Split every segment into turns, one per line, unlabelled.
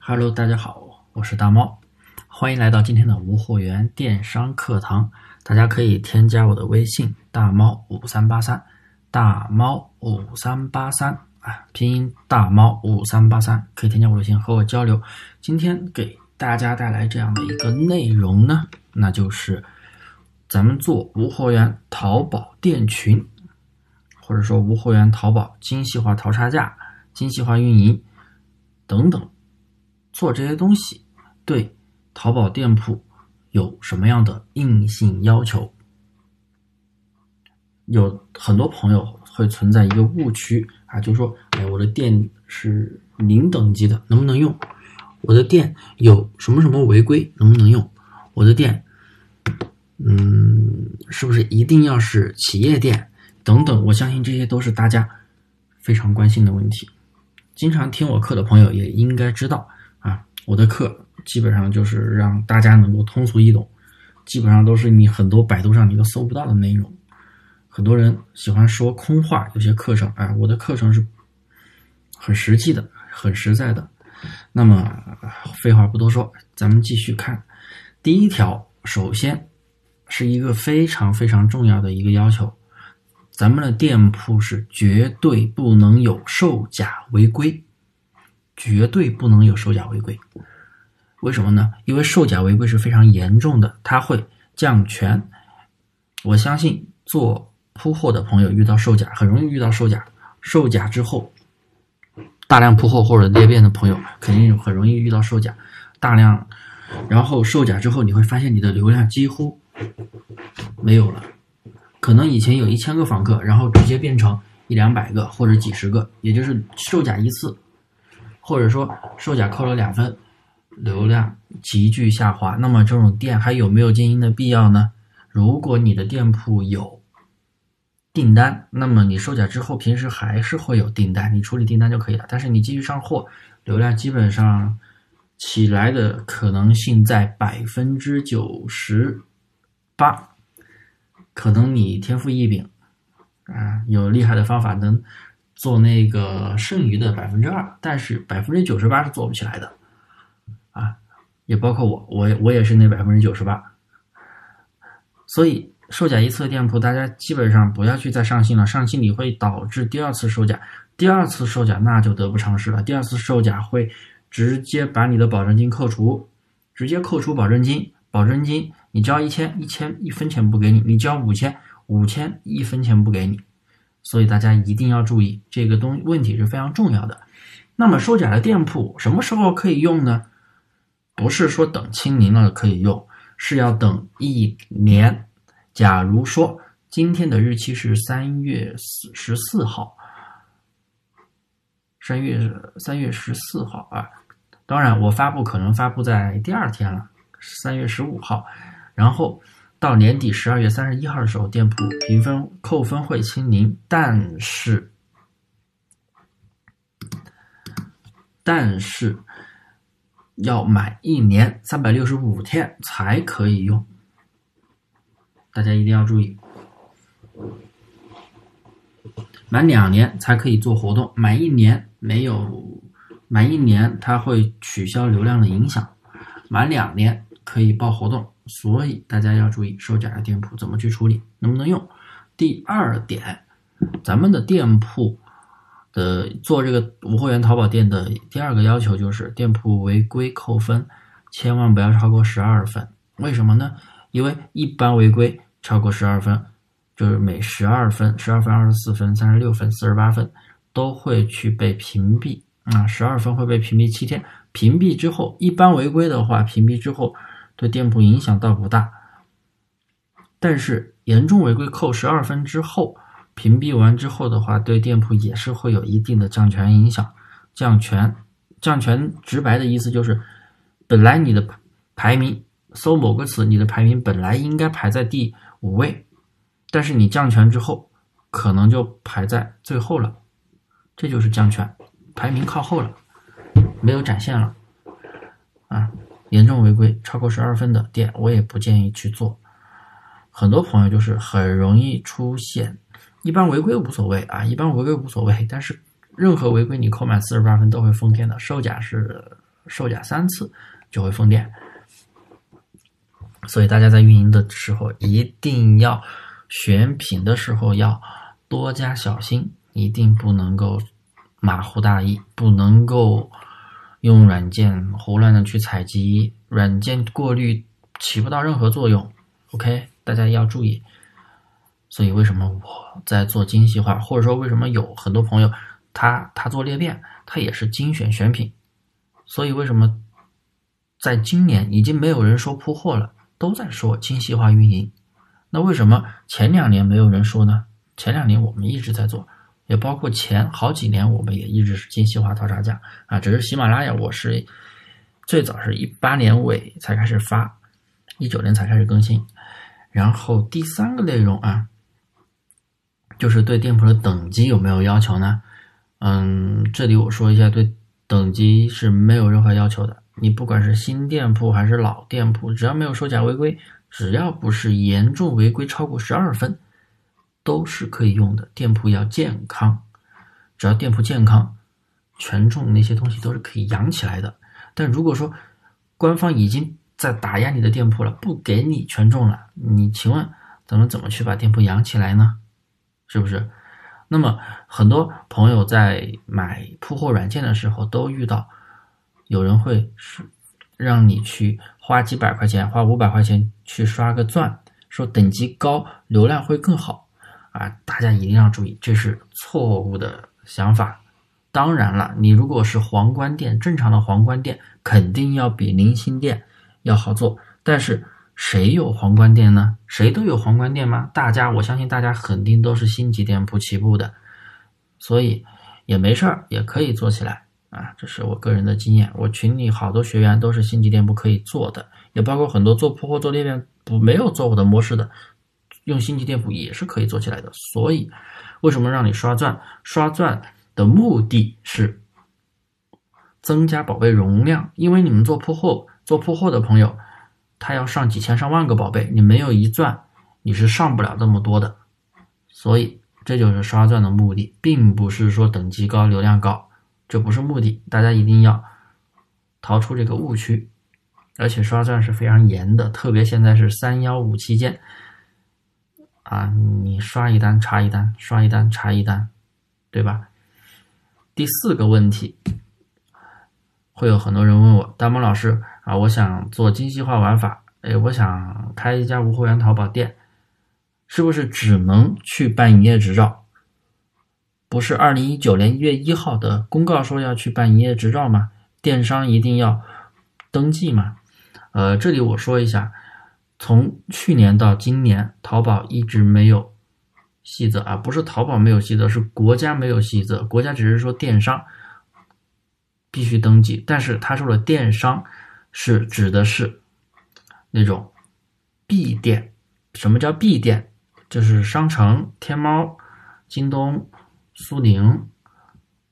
Hello，大家好，我是大猫，欢迎来到今天的无货源电商课堂。大家可以添加我的微信大猫五三八三，大猫五三八三啊，拼音大猫五三八三，可以添加我的微信和我交流。今天给大家带来这样的一个内容呢，那就是咱们做无货源淘宝店群，或者说无货源淘宝精细化淘差价、精细化运营等等。做这些东西对淘宝店铺有什么样的硬性要求？有很多朋友会存在一个误区啊，就说：“哎，我的店是零等级的，能不能用？我的店有什么什么违规，能不能用？我的店，嗯，是不是一定要是企业店？等等，我相信这些都是大家非常关心的问题。经常听我课的朋友也应该知道。”我的课基本上就是让大家能够通俗易懂，基本上都是你很多百度上你都搜不到的内容。很多人喜欢说空话，有些课程，哎，我的课程是很实际的，很实在的。那么废话不多说，咱们继续看。第一条，首先是一个非常非常重要的一个要求，咱们的店铺是绝对不能有售假违规。绝对不能有售假违规，为什么呢？因为售假违规是非常严重的，它会降权。我相信做铺货的朋友遇到售假很容易遇到售假，售假之后大量铺货或者裂变的朋友肯定很容易遇到售假，大量然后售假之后你会发现你的流量几乎没有了，可能以前有一千个访客，然后直接变成一两百个或者几十个，也就是售假一次。或者说售假扣了两分，流量急剧下滑，那么这种店还有没有经营的必要呢？如果你的店铺有订单，那么你售假之后，平时还是会有订单，你处理订单就可以了。但是你继续上货，流量基本上起来的可能性在百分之九十八，可能你天赋异禀啊，有厉害的方法能。做那个剩余的百分之二，但是百分之九十八是做不起来的，啊，也包括我，我我也是那百分之九十八。所以售假一次的店铺，大家基本上不要去再上新了，上新你会导致第二次售假，第二次售假那就得不偿失了。第二次售假会直接把你的保证金扣除，直接扣除保证金，保证金你交一千，一千一分钱不给你；你交五千，五千一分钱不给你。所以大家一定要注意这个东问题是非常重要的。那么收假的店铺什么时候可以用呢？不是说等清零了可以用，是要等一年。假如说今天的日期是三月十四号，三月三月十四号啊，当然我发布可能发布在第二天了，三月十五号，然后。到年底十二月三十一号的时候，店铺评分扣分会清零，但是但是要满一年三百六十五天才可以用，大家一定要注意，满两年才可以做活动，满一年没有，满一年它会取消流量的影响，满两年可以报活动。所以大家要注意售假的店铺怎么去处理，能不能用？第二点，咱们的店铺的做这个无货源淘宝店的第二个要求就是店铺违规扣分，千万不要超过十二分。为什么呢？因为一般违规超过十二分，就是每十二分、十二分、二十四分、三十六分、四十八分都会去被屏蔽啊，十二分会被屏蔽七天，屏蔽之后，一般违规的话，屏蔽之后。对店铺影响倒不大，但是严重违规扣十二分之后，屏蔽完之后的话，对店铺也是会有一定的降权影响。降权，降权直白的意思就是，本来你的排名搜某个词，你的排名本来应该排在第五位，但是你降权之后，可能就排在最后了，这就是降权，排名靠后了，没有展现了，啊。严重违规超过十二分的店，我也不建议去做。很多朋友就是很容易出现，一般违规无所谓啊，一般违规无所谓。但是任何违规你扣满四十八分都会封店的，售假是售假三次就会封店。所以大家在运营的时候一定要选品的时候要多加小心，一定不能够马虎大意，不能够用软件胡乱的去采集，软件过滤起不到任何作用。OK，大家要注意。所以为什么我在做精细化，或者说为什么有很多朋友他他做裂变，他也是精选选品。所以为什么在今年已经没有人说铺货了？都在说精细化运营，那为什么前两年没有人说呢？前两年我们一直在做，也包括前好几年我们也一直是精细化淘差价啊。只是喜马拉雅我是最早是一八年尾才开始发，一九年才开始更新。然后第三个内容啊，就是对店铺的等级有没有要求呢？嗯，这里我说一下，对等级是没有任何要求的。你不管是新店铺还是老店铺，只要没有收假违规，只要不是严重违规超过十二分，都是可以用的。店铺要健康，只要店铺健康，权重那些东西都是可以养起来的。但如果说官方已经在打压你的店铺了，不给你权重了，你请问咱们怎么去把店铺养起来呢？是不是？那么很多朋友在买铺货软件的时候都遇到。有人会是让你去花几百块钱，花五百块钱去刷个钻，说等级高流量会更好啊！大家一定要注意，这是错误的想法。当然了，你如果是皇冠店，正常的皇冠店肯定要比零星店要好做。但是谁有皇冠店呢？谁都有皇冠店吗？大家，我相信大家肯定都是星级店铺起步的，所以也没事儿，也可以做起来。啊，这是我个人的经验。我群里好多学员都是星级店铺可以做的，也包括很多做铺货、做裂变不没有做过的模式的，用星级店铺也是可以做起来的。所以，为什么让你刷钻？刷钻的目的是增加宝贝容量，因为你们做铺货、做铺货的朋友，他要上几千上万个宝贝，你没有一钻，你是上不了这么多的。所以，这就是刷钻的目的，并不是说等级高、流量高。这不是目的，大家一定要逃出这个误区。而且刷钻是非常严的，特别现在是三幺五期间啊，你刷一单查一单，刷一单查一单，对吧？第四个问题，会有很多人问我，大萌老师啊，我想做精细化玩法，哎，我想开一家无货源淘宝店，是不是只能去办营业执照？不是二零一九年一月一号的公告说要去办营业执照吗？电商一定要登记吗？呃，这里我说一下，从去年到今年，淘宝一直没有细则啊，不是淘宝没有细则，是国家没有细则。国家只是说电商必须登记，但是他说的电商是指的是那种 B 店。什么叫 B 店？就是商城、天猫、京东。苏宁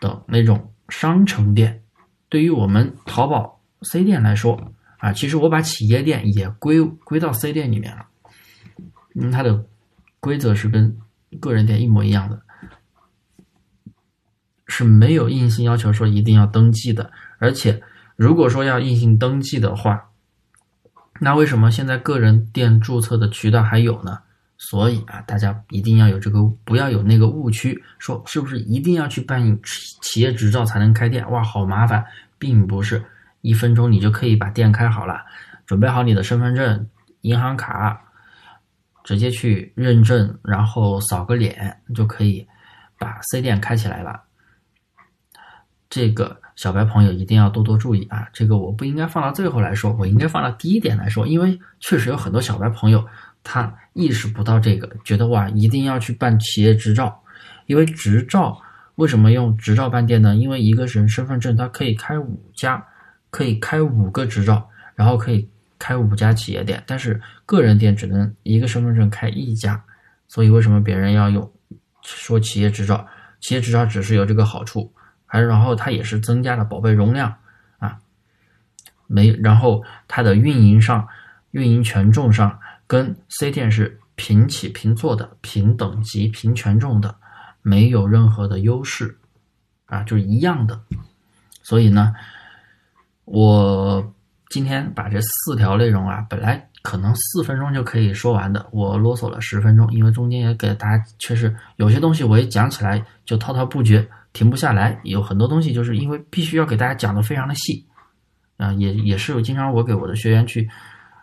等那种商城店，对于我们淘宝 C 店来说啊，其实我把企业店也归归到 C 店里面了，因为它的规则是跟个人店一模一样的，是没有硬性要求说一定要登记的。而且如果说要硬性登记的话，那为什么现在个人店注册的渠道还有呢？所以啊，大家一定要有这个，不要有那个误区，说是不是一定要去办企企业执照才能开店？哇，好麻烦，并不是一分钟你就可以把店开好了。准备好你的身份证、银行卡，直接去认证，然后扫个脸就可以把 C 店开起来了。这个小白朋友一定要多多注意啊！这个我不应该放到最后来说，我应该放到第一点来说，因为确实有很多小白朋友。他意识不到这个，觉得哇，一定要去办企业执照，因为执照为什么用执照办店呢？因为一个人身份证，他可以开五家，可以开五个执照，然后可以开五家企业店，但是个人店只能一个身份证开一家，所以为什么别人要用说企业执照？企业执照只是有这个好处，还然后它也是增加了宝贝容量啊，没，然后它的运营上、运营权重上。跟 C 店是平起平坐的、平等级、平权重的，没有任何的优势，啊，就是一样的。所以呢，我今天把这四条内容啊，本来可能四分钟就可以说完的，我啰嗦了十分钟，因为中间也给大家确实有些东西我也讲起来就滔滔不绝，停不下来。有很多东西就是因为必须要给大家讲的非常的细，啊，也也是经常我给我的学员去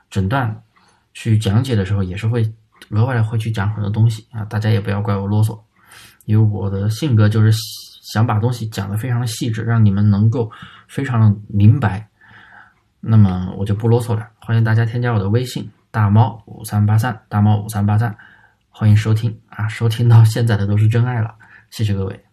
诊断、去讲解的时候，也是会额外的会去讲很多东西啊，大家也不要怪我啰嗦，因为我的性格就是想把东西讲的非常的细致，让你们能够非常的明白。那么我就不啰嗦了，欢迎大家添加我的微信大猫五三八三大猫五三八三，欢迎收听啊，收听到现在的都是真爱了，谢谢各位。